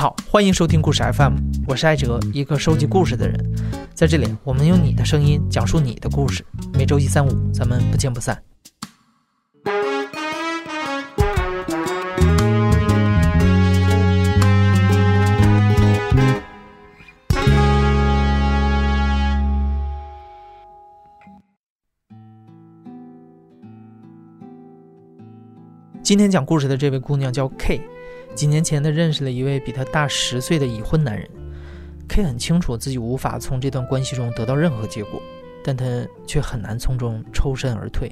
好，欢迎收听故事 FM，我是艾哲，一个收集故事的人。在这里，我们用你的声音讲述你的故事。每周一、三、五，咱们不见不散。今天讲故事的这位姑娘叫 K，几年前她认识了一位比她大十岁的已婚男人。K 很清楚自己无法从这段关系中得到任何结果，但他却很难从中抽身而退。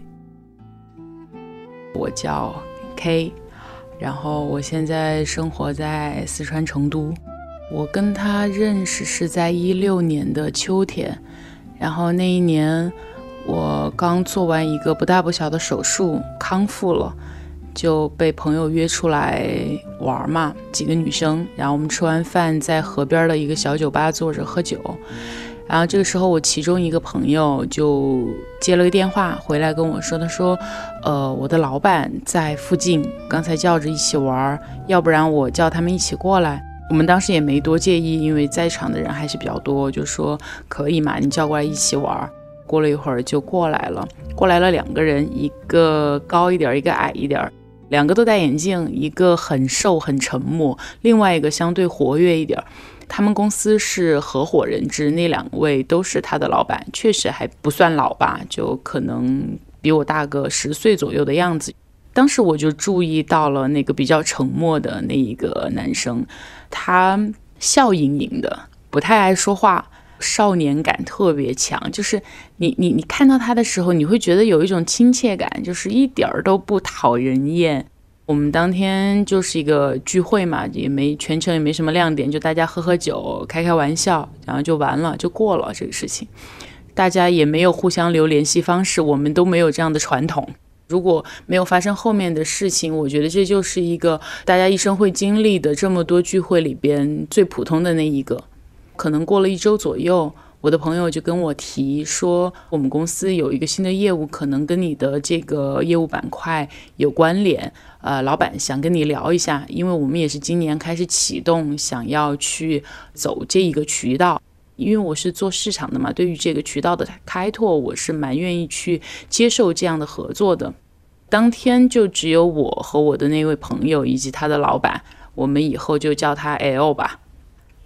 我叫 K，然后我现在生活在四川成都。我跟他认识是在一六年的秋天，然后那一年我刚做完一个不大不小的手术，康复了。就被朋友约出来玩嘛，几个女生，然后我们吃完饭在河边的一个小酒吧坐着喝酒，然后这个时候我其中一个朋友就接了个电话回来跟我说，他说，呃，我的老板在附近，刚才叫着一起玩，要不然我叫他们一起过来。我们当时也没多介意，因为在场的人还是比较多，就说可以嘛，你叫过来一起玩。过了一会儿就过来了，过来了两个人，一个高一点，一个矮一点。两个都戴眼镜，一个很瘦很沉默，另外一个相对活跃一点。他们公司是合伙人制，那两位都是他的老板，确实还不算老吧，就可能比我大个十岁左右的样子。当时我就注意到了那个比较沉默的那一个男生，他笑盈盈的，不太爱说话。少年感特别强，就是你你你看到他的时候，你会觉得有一种亲切感，就是一点儿都不讨人厌。我们当天就是一个聚会嘛，也没全程也没什么亮点，就大家喝喝酒，开开玩笑，然后就完了，就过了这个事情。大家也没有互相留联系方式，我们都没有这样的传统。如果没有发生后面的事情，我觉得这就是一个大家一生会经历的这么多聚会里边最普通的那一个。可能过了一周左右，我的朋友就跟我提说，我们公司有一个新的业务，可能跟你的这个业务板块有关联。呃，老板想跟你聊一下，因为我们也是今年开始启动，想要去走这一个渠道。因为我是做市场的嘛，对于这个渠道的开拓，我是蛮愿意去接受这样的合作的。当天就只有我和我的那位朋友以及他的老板，我们以后就叫他 L 吧。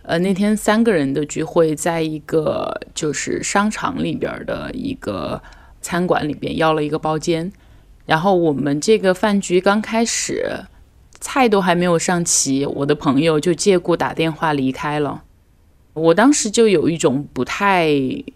呃，那天三个人的聚会，在一个就是商场里边的一个餐馆里边要了一个包间，然后我们这个饭局刚开始，菜都还没有上齐，我的朋友就借故打电话离开了。我当时就有一种不太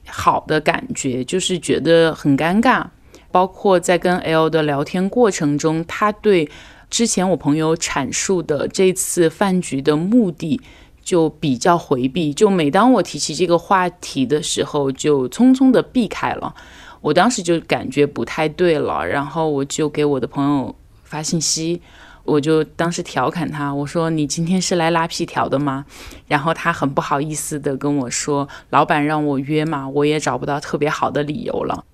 好的感觉，就是觉得很尴尬。包括在跟 L 的聊天过程中，他对之前我朋友阐述的这次饭局的目的。就比较回避，就每当我提起这个话题的时候，就匆匆的避开了。我当时就感觉不太对了，然后我就给我的朋友发信息，我就当时调侃他，我说：“你今天是来拉皮条的吗？”然后他很不好意思的跟我说：“老板让我约嘛，我也找不到特别好的理由了。”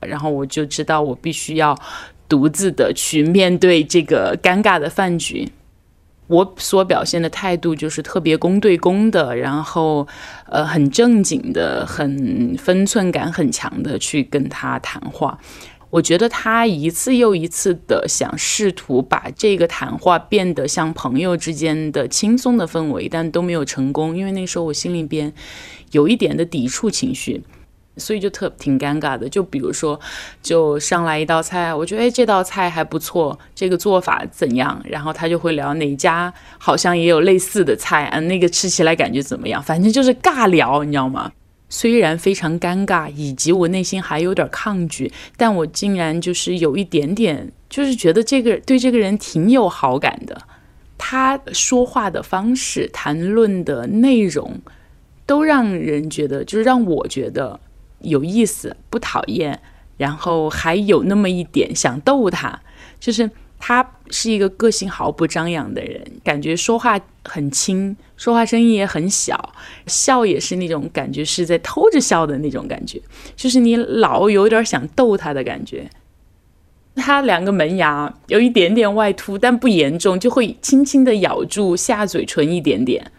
然后我就知道我必须要独自的去面对这个尴尬的饭局。我所表现的态度就是特别公对公的，然后，呃，很正经的，很分寸感很强的去跟他谈话。我觉得他一次又一次的想试图把这个谈话变得像朋友之间的轻松的氛围，但都没有成功，因为那时候我心里边有一点的抵触情绪。所以就特挺尴尬的，就比如说，就上来一道菜，我觉得哎这道菜还不错，这个做法怎样？然后他就会聊哪家好像也有类似的菜啊，那个吃起来感觉怎么样？反正就是尬聊，你知道吗？虽然非常尴尬，以及我内心还有点抗拒，但我竟然就是有一点点，就是觉得这个对这个人挺有好感的。他说话的方式、谈论的内容，都让人觉得，就是让我觉得。有意思，不讨厌，然后还有那么一点想逗他，就是他是一个个性毫不张扬的人，感觉说话很轻，说话声音也很小，笑也是那种感觉是在偷着笑的那种感觉，就是你老有点想逗他的感觉。他两个门牙有一点点外凸，但不严重，就会轻轻的咬住下嘴唇一点点，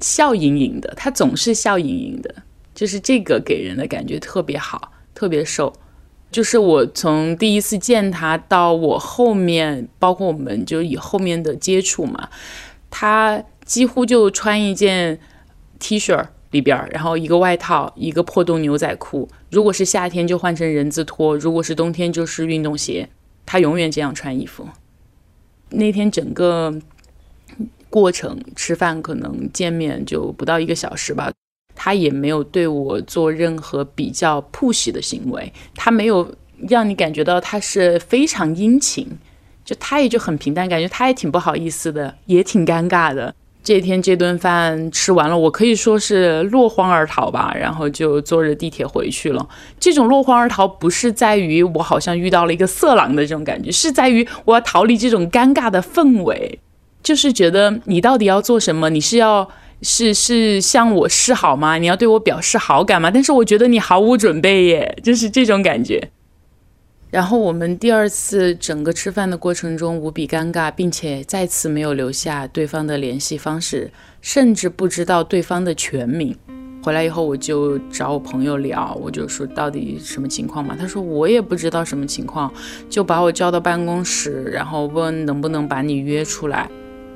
笑盈盈的。他总是笑盈盈的，就是这个给人的感觉特别好，特别瘦。就是我从第一次见他到我后面，包括我们就以后面的接触嘛，他几乎就穿一件 T 恤里边，然后一个外套，一个破洞牛仔裤。如果是夏天就换成人字拖，如果是冬天就是运动鞋。他永远这样穿衣服。那天整个过程吃饭可能见面就不到一个小时吧。他也没有对我做任何比较 push 的行为，他没有让你感觉到他是非常殷勤，就他也就很平淡，感觉他也挺不好意思的，也挺尴尬的。这天这顿饭吃完了，我可以说是落荒而逃吧，然后就坐着地铁回去了。这种落荒而逃不是在于我好像遇到了一个色狼的这种感觉，是在于我要逃离这种尴尬的氛围，就是觉得你到底要做什么？你是要。是是向我示好吗？你要对我表示好感吗？但是我觉得你毫无准备耶，就是这种感觉。然后我们第二次整个吃饭的过程中无比尴尬，并且再次没有留下对方的联系方式，甚至不知道对方的全名。回来以后我就找我朋友聊，我就说到底什么情况嘛？他说我也不知道什么情况，就把我叫到办公室，然后问能不能把你约出来。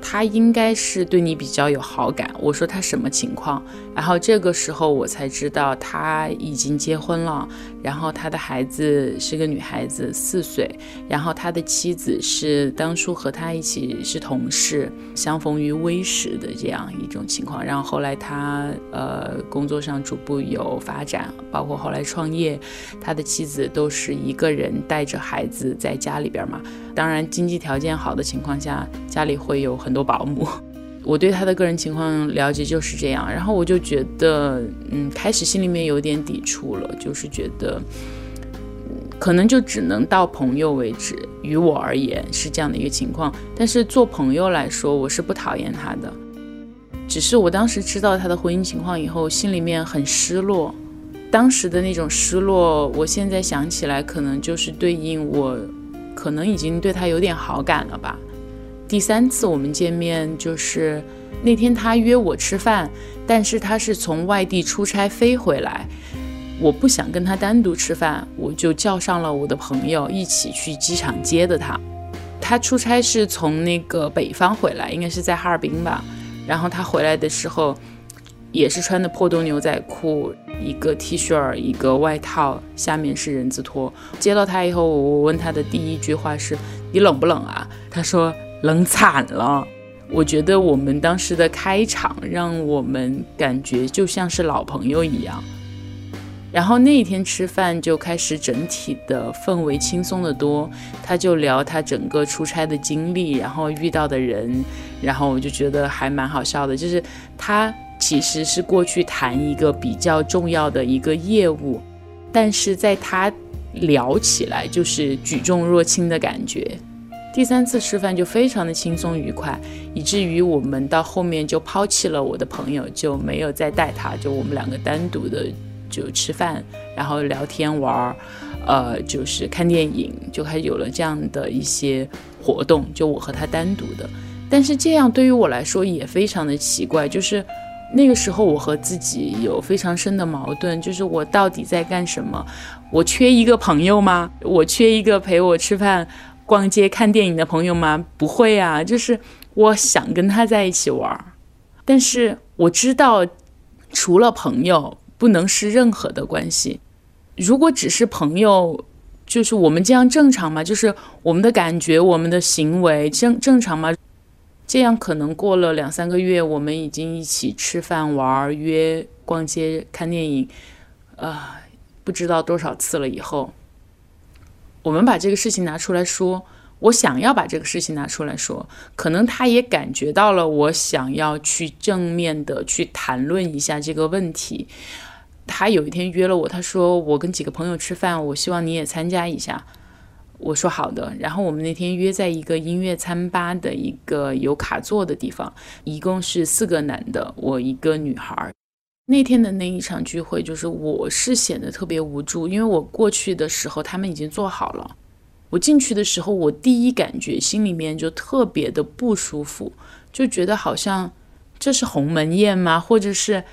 他应该是对你比较有好感。我说他什么情况？然后这个时候我才知道他已经结婚了，然后他的孩子是个女孩子，四岁。然后他的妻子是当初和他一起是同事，相逢于微时的这样一种情况。然后后来他呃工作上逐步有发展，包括后来创业，他的妻子都是一个人带着孩子在家里边嘛。当然经济条件好的情况下，家里会有很。多保姆，我对他的个人情况了解就是这样，然后我就觉得，嗯，开始心里面有点抵触了，就是觉得，可能就只能到朋友为止。于我而言是这样的一个情况，但是做朋友来说，我是不讨厌他的，只是我当时知道他的婚姻情况以后，心里面很失落。当时的那种失落，我现在想起来，可能就是对应我，可能已经对他有点好感了吧。第三次我们见面就是那天他约我吃饭，但是他是从外地出差飞回来，我不想跟他单独吃饭，我就叫上了我的朋友一起去机场接的他。他出差是从那个北方回来，应该是在哈尔滨吧。然后他回来的时候也是穿的破洞牛仔裤，一个 T 恤，一个外套，下面是人字拖。接到他以后，我问他的第一句话是：“你冷不冷啊？”他说。冷惨了，我觉得我们当时的开场让我们感觉就像是老朋友一样。然后那一天吃饭就开始整体的氛围轻松的多，他就聊他整个出差的经历，然后遇到的人，然后我就觉得还蛮好笑的。就是他其实是过去谈一个比较重要的一个业务，但是在他聊起来就是举重若轻的感觉。第三次吃饭就非常的轻松愉快，以至于我们到后面就抛弃了我的朋友，就没有再带他，就我们两个单独的就吃饭，然后聊天玩儿，呃，就是看电影，就开始有了这样的一些活动，就我和他单独的。但是这样对于我来说也非常的奇怪，就是那个时候我和自己有非常深的矛盾，就是我到底在干什么？我缺一个朋友吗？我缺一个陪我吃饭？逛街看电影的朋友吗？不会啊，就是我想跟他在一起玩儿，但是我知道，除了朋友，不能是任何的关系。如果只是朋友，就是我们这样正常吗？就是我们的感觉、我们的行为正正常吗？这样可能过了两三个月，我们已经一起吃饭、玩、约逛街、看电影，啊，不知道多少次了以后。我们把这个事情拿出来说，我想要把这个事情拿出来说，可能他也感觉到了我想要去正面的去谈论一下这个问题。他有一天约了我，他说我跟几个朋友吃饭，我希望你也参加一下。我说好的。然后我们那天约在一个音乐餐吧的一个有卡座的地方，一共是四个男的，我一个女孩。那天的那一场聚会，就是我是显得特别无助，因为我过去的时候他们已经做好了，我进去的时候，我第一感觉心里面就特别的不舒服，就觉得好像这是鸿门宴吗？或者是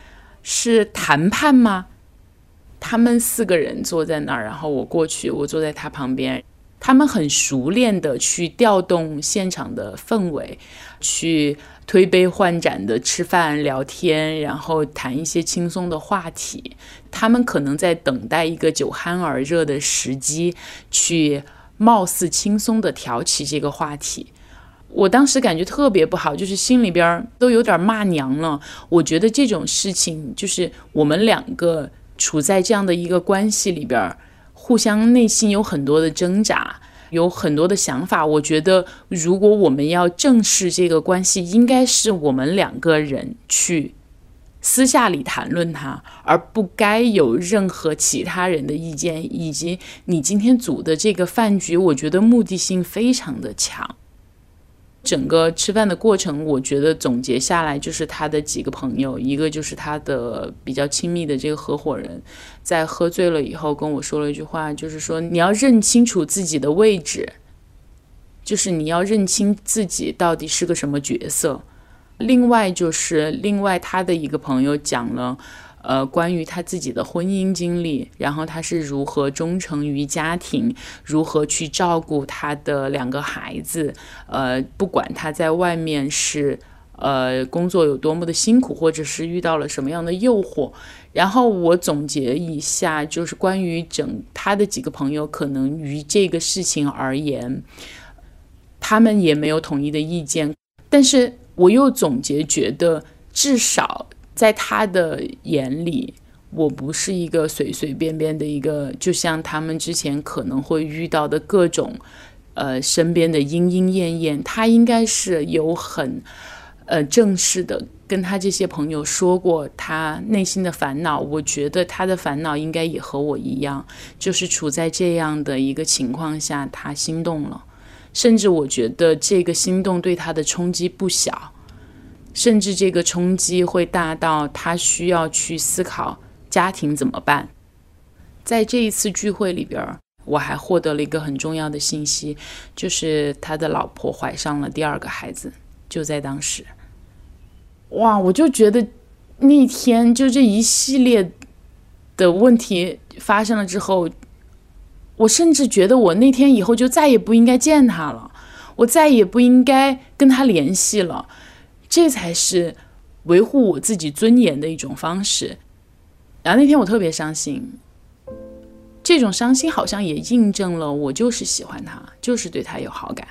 是谈判吗？他们四个人坐在那儿，然后我过去，我坐在他旁边。他们很熟练的去调动现场的氛围，去推杯换盏的吃饭聊天，然后谈一些轻松的话题。他们可能在等待一个酒酣耳热的时机，去貌似轻松的挑起这个话题。我当时感觉特别不好，就是心里边都有点骂娘了。我觉得这种事情，就是我们两个处在这样的一个关系里边。互相内心有很多的挣扎，有很多的想法。我觉得，如果我们要正视这个关系，应该是我们两个人去私下里谈论它，而不该有任何其他人的意见。以及你今天组的这个饭局，我觉得目的性非常的强。整个吃饭的过程，我觉得总结下来就是他的几个朋友，一个就是他的比较亲密的这个合伙人，在喝醉了以后跟我说了一句话，就是说你要认清楚自己的位置，就是你要认清自己到底是个什么角色。另外就是另外他的一个朋友讲了。呃，关于他自己的婚姻经历，然后他是如何忠诚于家庭，如何去照顾他的两个孩子，呃，不管他在外面是呃工作有多么的辛苦，或者是遇到了什么样的诱惑，然后我总结一下，就是关于整他的几个朋友，可能于这个事情而言，他们也没有统一的意见，但是我又总结觉得至少。在他的眼里，我不是一个随随便便的一个，就像他们之前可能会遇到的各种，呃，身边的莺莺燕燕，他应该是有很，呃，正式的跟他这些朋友说过他内心的烦恼。我觉得他的烦恼应该也和我一样，就是处在这样的一个情况下，他心动了，甚至我觉得这个心动对他的冲击不小。甚至这个冲击会大到他需要去思考家庭怎么办。在这一次聚会里边，我还获得了一个很重要的信息，就是他的老婆怀上了第二个孩子。就在当时，哇！我就觉得那天就这一系列的问题发生了之后，我甚至觉得我那天以后就再也不应该见他了，我再也不应该跟他联系了。这才是维护我自己尊严的一种方式。然后那天我特别伤心，这种伤心好像也印证了我就是喜欢他，就是对他有好感。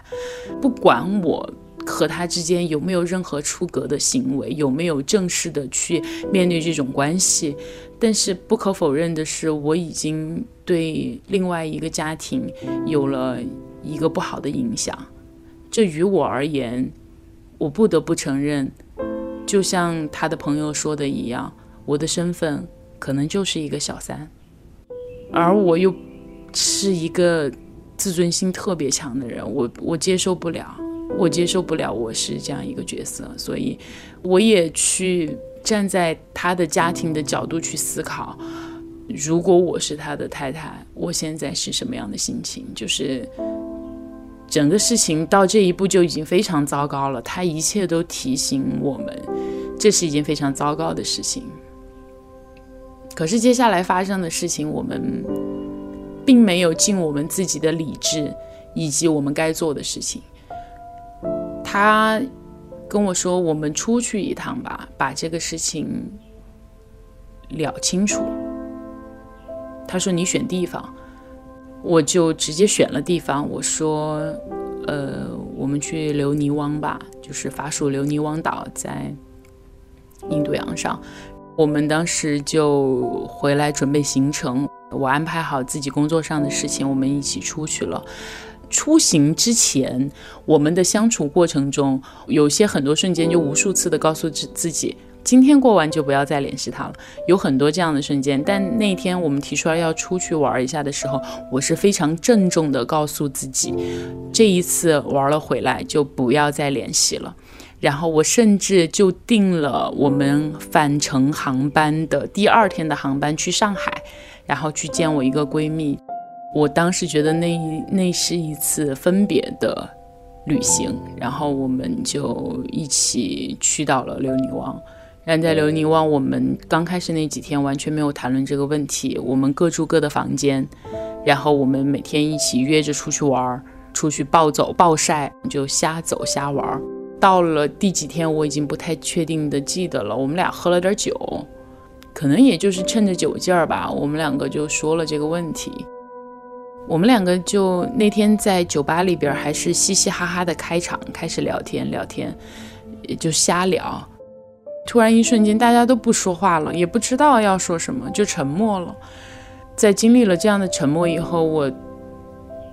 不管我和他之间有没有任何出格的行为，有没有正式的去面对这种关系，但是不可否认的是，我已经对另外一个家庭有了一个不好的影响。这于我而言。我不得不承认，就像他的朋友说的一样，我的身份可能就是一个小三，而我又是一个自尊心特别强的人，我我接受不了，我接受不了我是这样一个角色，所以我也去站在他的家庭的角度去思考，如果我是他的太太，我现在是什么样的心情？就是。整个事情到这一步就已经非常糟糕了，他一切都提醒我们，这是一件非常糟糕的事情。可是接下来发生的事情，我们并没有尽我们自己的理智以及我们该做的事情。他跟我说：“我们出去一趟吧，把这个事情了清楚。”他说：“你选地方。”我就直接选了地方，我说，呃，我们去留尼汪吧，就是法属留尼汪岛，在印度洋上。我们当时就回来准备行程，我安排好自己工作上的事情，我们一起出去了。出行之前，我们的相处过程中，有些很多瞬间就无数次的告诉自自己。今天过完就不要再联系他了，有很多这样的瞬间。但那天我们提出来要出去玩一下的时候，我是非常郑重的告诉自己，这一次玩了回来就不要再联系了。然后我甚至就订了我们返程航班的第二天的航班去上海，然后去见我一个闺蜜。我当时觉得那那是一次分别的旅行，然后我们就一起去到了留尼旺。然在留尼旺，我们刚开始那几天完全没有谈论这个问题，我们各住各的房间，然后我们每天一起约着出去玩，出去暴走暴晒，就瞎走瞎玩。到了第几天，我已经不太确定的记得了。我们俩喝了点酒，可能也就是趁着酒劲儿吧，我们两个就说了这个问题。我们两个就那天在酒吧里边还是嘻嘻哈哈的开场，开始聊天聊天，也就瞎聊。突然一瞬间，大家都不说话了，也不知道要说什么，就沉默了。在经历了这样的沉默以后，我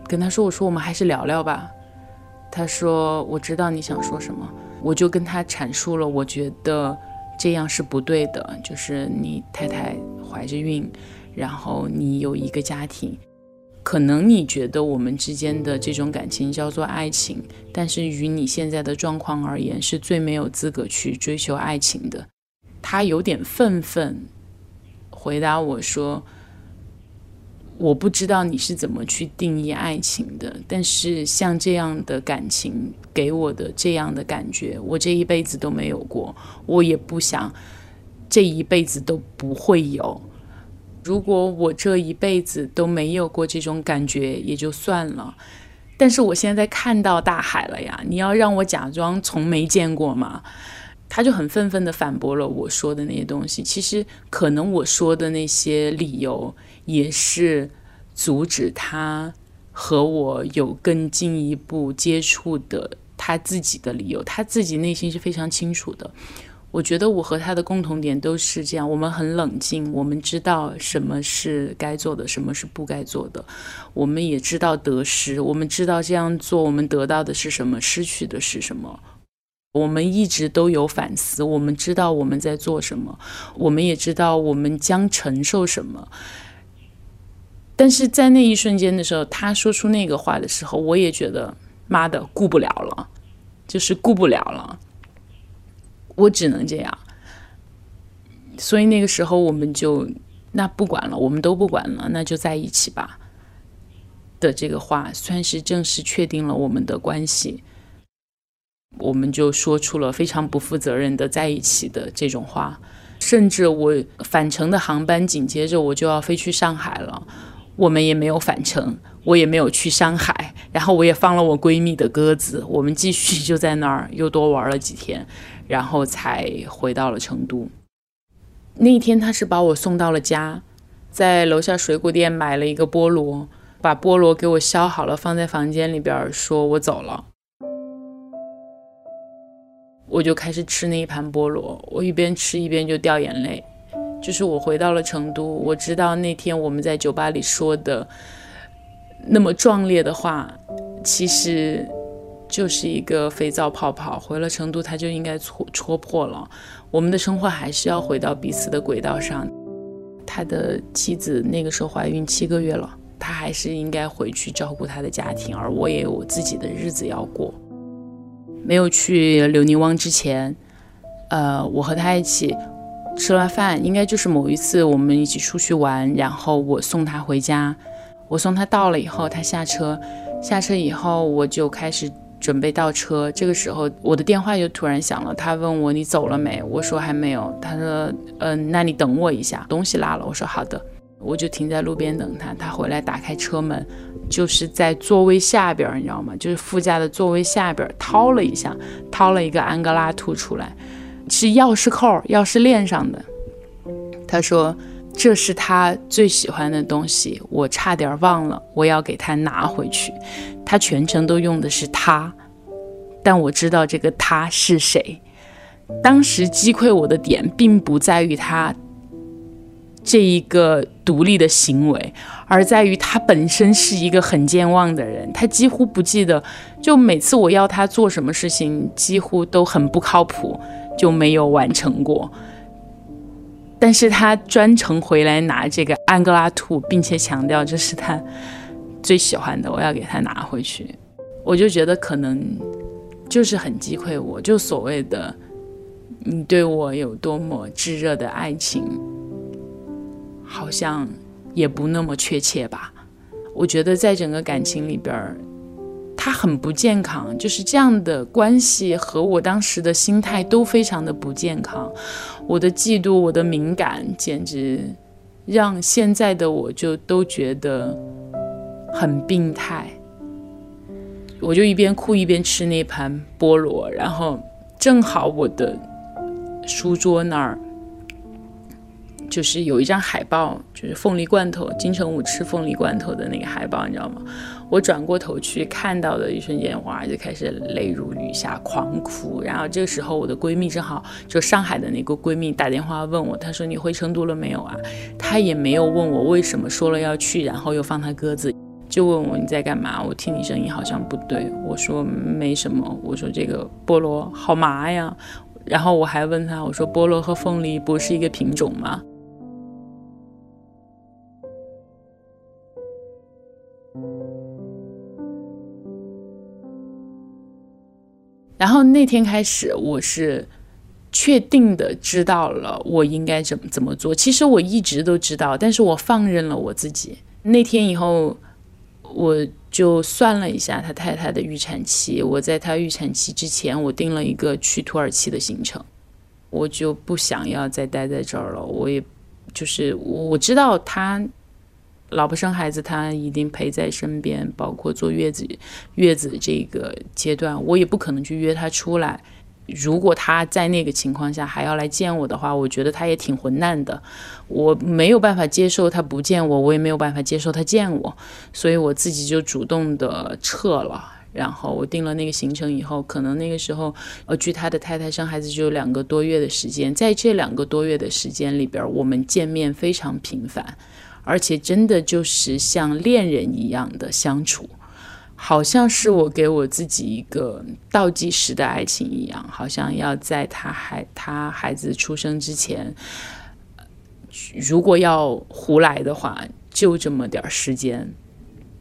跟他说：“我说我们还是聊聊吧。”他说：“我知道你想说什么。”我就跟他阐述了，我觉得这样是不对的，就是你太太怀着孕，然后你有一个家庭。可能你觉得我们之间的这种感情叫做爱情，但是与你现在的状况而言，是最没有资格去追求爱情的。他有点愤愤回答我说：“我不知道你是怎么去定义爱情的，但是像这样的感情给我的这样的感觉，我这一辈子都没有过，我也不想这一辈子都不会有。”如果我这一辈子都没有过这种感觉，也就算了。但是我现在看到大海了呀！你要让我假装从没见过吗？他就很愤愤地反驳了我说的那些东西。其实可能我说的那些理由，也是阻止他和我有更进一步接触的他自己的理由。他自己内心是非常清楚的。我觉得我和他的共同点都是这样，我们很冷静，我们知道什么是该做的，什么是不该做的，我们也知道得失，我们知道这样做我们得到的是什么，失去的是什么。我们一直都有反思，我们知道我们在做什么，我们也知道我们将承受什么。但是在那一瞬间的时候，他说出那个话的时候，我也觉得妈的顾不了了，就是顾不了了。我只能这样，所以那个时候我们就那不管了，我们都不管了，那就在一起吧。的这个话算是正式确定了我们的关系，我们就说出了非常不负责任的在一起的这种话，甚至我返程的航班紧接着我就要飞去上海了，我们也没有返程，我也没有去上海，然后我也放了我闺蜜的鸽子，我们继续就在那儿又多玩了几天。然后才回到了成都。那天，他是把我送到了家，在楼下水果店买了一个菠萝，把菠萝给我削好了，放在房间里边，说我走了。我就开始吃那一盘菠萝，我一边吃一边就掉眼泪。就是我回到了成都，我知道那天我们在酒吧里说的那么壮烈的话，其实。就是一个肥皂泡泡，回了成都，它就应该戳戳破了。我们的生活还是要回到彼此的轨道上。他的妻子那个时候怀孕七个月了，他还是应该回去照顾他的家庭，而我也有我自己的日子要过。没有去留尼汪之前，呃，我和他一起吃了饭，应该就是某一次我们一起出去玩，然后我送他回家。我送他到了以后，他下车，下车以后我就开始。准备倒车，这个时候我的电话就突然响了。他问我你走了没？我说还没有。他说嗯，那你等我一下，东西拉了。我说好的，我就停在路边等他。他回来打开车门，就是在座位下边，你知道吗？就是副驾的座位下边掏了一下，掏了一个安哥拉兔出来，是钥匙扣、钥匙链上的。他说这是他最喜欢的东西，我差点忘了，我要给他拿回去。他全程都用的是他，但我知道这个他是谁。当时击溃我的点，并不在于他这一个独立的行为，而在于他本身是一个很健忘的人。他几乎不记得，就每次我要他做什么事情，几乎都很不靠谱，就没有完成过。但是他专程回来拿这个安哥拉兔，并且强调这是他。最喜欢的，我要给他拿回去。我就觉得可能就是很击溃我，就所谓的你对我有多么炙热的爱情，好像也不那么确切吧。我觉得在整个感情里边儿，他很不健康，就是这样的关系和我当时的心态都非常的不健康。我的嫉妒，我的敏感，简直让现在的我就都觉得很病态。我就一边哭一边吃那盘菠萝，然后正好我的书桌那儿。就是有一张海报，就是凤梨罐头，金城武吃凤梨罐头的那个海报，你知道吗？我转过头去看到的一瞬间，哇，就开始泪如雨下，狂哭。然后这个时候，我的闺蜜正好就上海的那个闺蜜打电话问我，她说你回成都了没有啊？她也没有问我为什么说了要去，然后又放她鸽子，就问我你在干嘛？我听你声音好像不对，我说没什么，我说这个菠萝好麻呀。然后我还问她，我说菠萝和凤梨不是一个品种吗？然后那天开始，我是确定的知道了我应该怎么怎么做。其实我一直都知道，但是我放任了我自己。那天以后，我就算了一下他太太的预产期。我在他预产期之前，我定了一个去土耳其的行程，我就不想要再待在这儿了。我也就是我知道他。老婆生孩子，他一定陪在身边，包括坐月子、月子这个阶段，我也不可能去约他出来。如果他在那个情况下还要来见我的话，我觉得他也挺混蛋的。我没有办法接受他不见我，我也没有办法接受他见我，所以我自己就主动的撤了。然后我定了那个行程以后，可能那个时候，呃，据他的太太生孩子就有两个多月的时间，在这两个多月的时间里边，我们见面非常频繁。而且真的就是像恋人一样的相处，好像是我给我自己一个倒计时的爱情一样，好像要在他孩他孩子出生之前，如果要胡来的话，就这么点时间。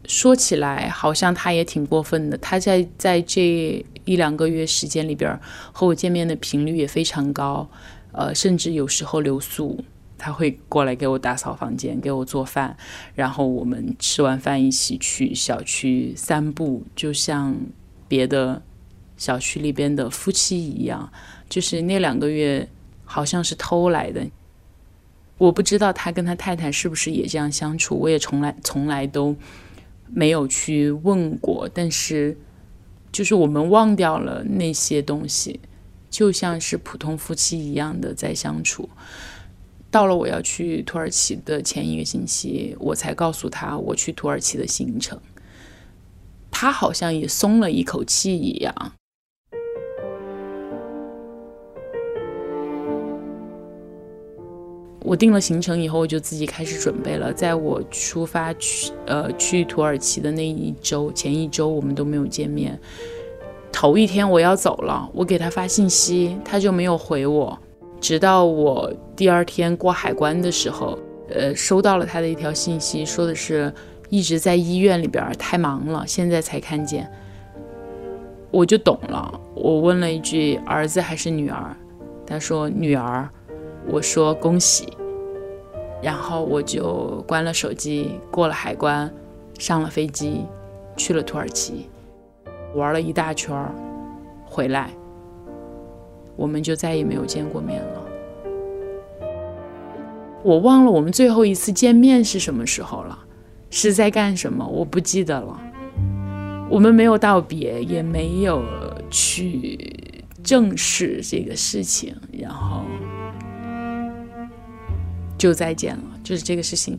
说起来好像他也挺过分的，他在在这一两个月时间里边和我见面的频率也非常高，呃，甚至有时候留宿。他会过来给我打扫房间，给我做饭，然后我们吃完饭一起去小区散步，就像别的小区里边的夫妻一样。就是那两个月好像是偷来的，我不知道他跟他太太是不是也这样相处，我也从来从来都没有去问过。但是就是我们忘掉了那些东西，就像是普通夫妻一样的在相处。到了我要去土耳其的前一个星期，我才告诉他我去土耳其的行程。他好像也松了一口气一样。我定了行程以后，我就自己开始准备了。在我出发去呃去土耳其的那一周，前一周我们都没有见面。头一天我要走了，我给他发信息，他就没有回我。直到我第二天过海关的时候，呃，收到了他的一条信息，说的是一直在医院里边太忙了，现在才看见。我就懂了，我问了一句儿子还是女儿，他说女儿，我说恭喜，然后我就关了手机，过了海关，上了飞机，去了土耳其，玩了一大圈，回来。我们就再也没有见过面了。我忘了我们最后一次见面是什么时候了，是在干什么？我不记得了。我们没有道别，也没有去正视这个事情，然后就再见了。就是这个事情，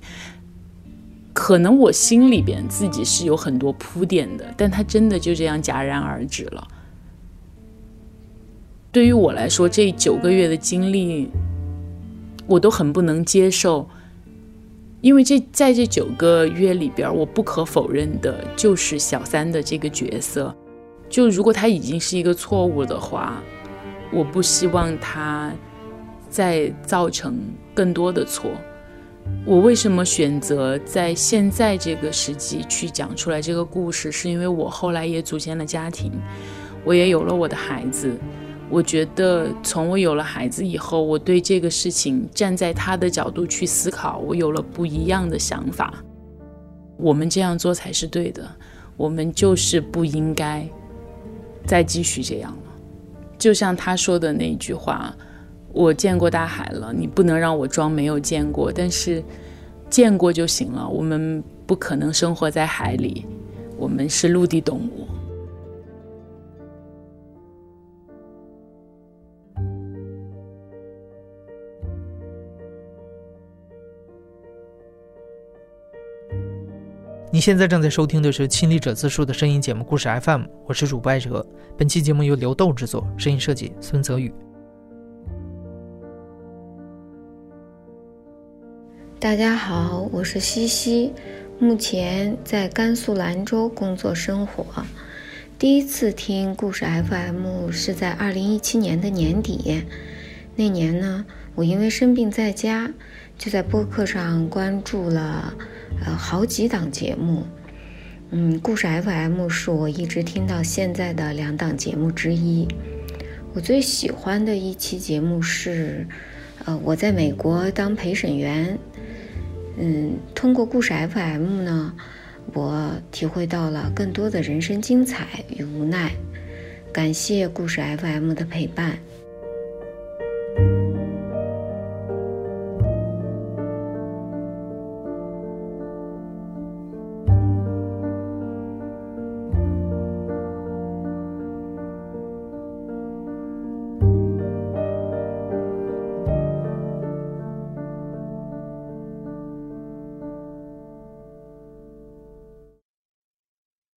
可能我心里边自己是有很多铺垫的，但它真的就这样戛然而止了。对于我来说，这九个月的经历，我都很不能接受，因为这在这九个月里边，我不可否认的就是小三的这个角色。就如果他已经是一个错误的话，我不希望他再造成更多的错。我为什么选择在现在这个时机去讲出来这个故事？是因为我后来也组建了家庭，我也有了我的孩子。我觉得，从我有了孩子以后，我对这个事情站在他的角度去思考，我有了不一样的想法。我们这样做才是对的，我们就是不应该再继续这样了。就像他说的那句话：“我见过大海了，你不能让我装没有见过。但是见过就行了，我们不可能生活在海里，我们是陆地动物。”你现在正在收听的是《亲历者自述》的声音节目故事 FM，我是主播艾哲。本期节目由刘豆制作，声音设计孙泽宇。大家好，我是西西，目前在甘肃兰州工作生活。第一次听故事 FM 是在二零一七年的年底，那年呢，我因为生病在家，就在播客上关注了。呃，好几档节目，嗯，故事 FM 是我一直听到现在的两档节目之一。我最喜欢的一期节目是，呃，我在美国当陪审员，嗯，通过故事 FM 呢，我体会到了更多的人生精彩与无奈。感谢故事 FM 的陪伴。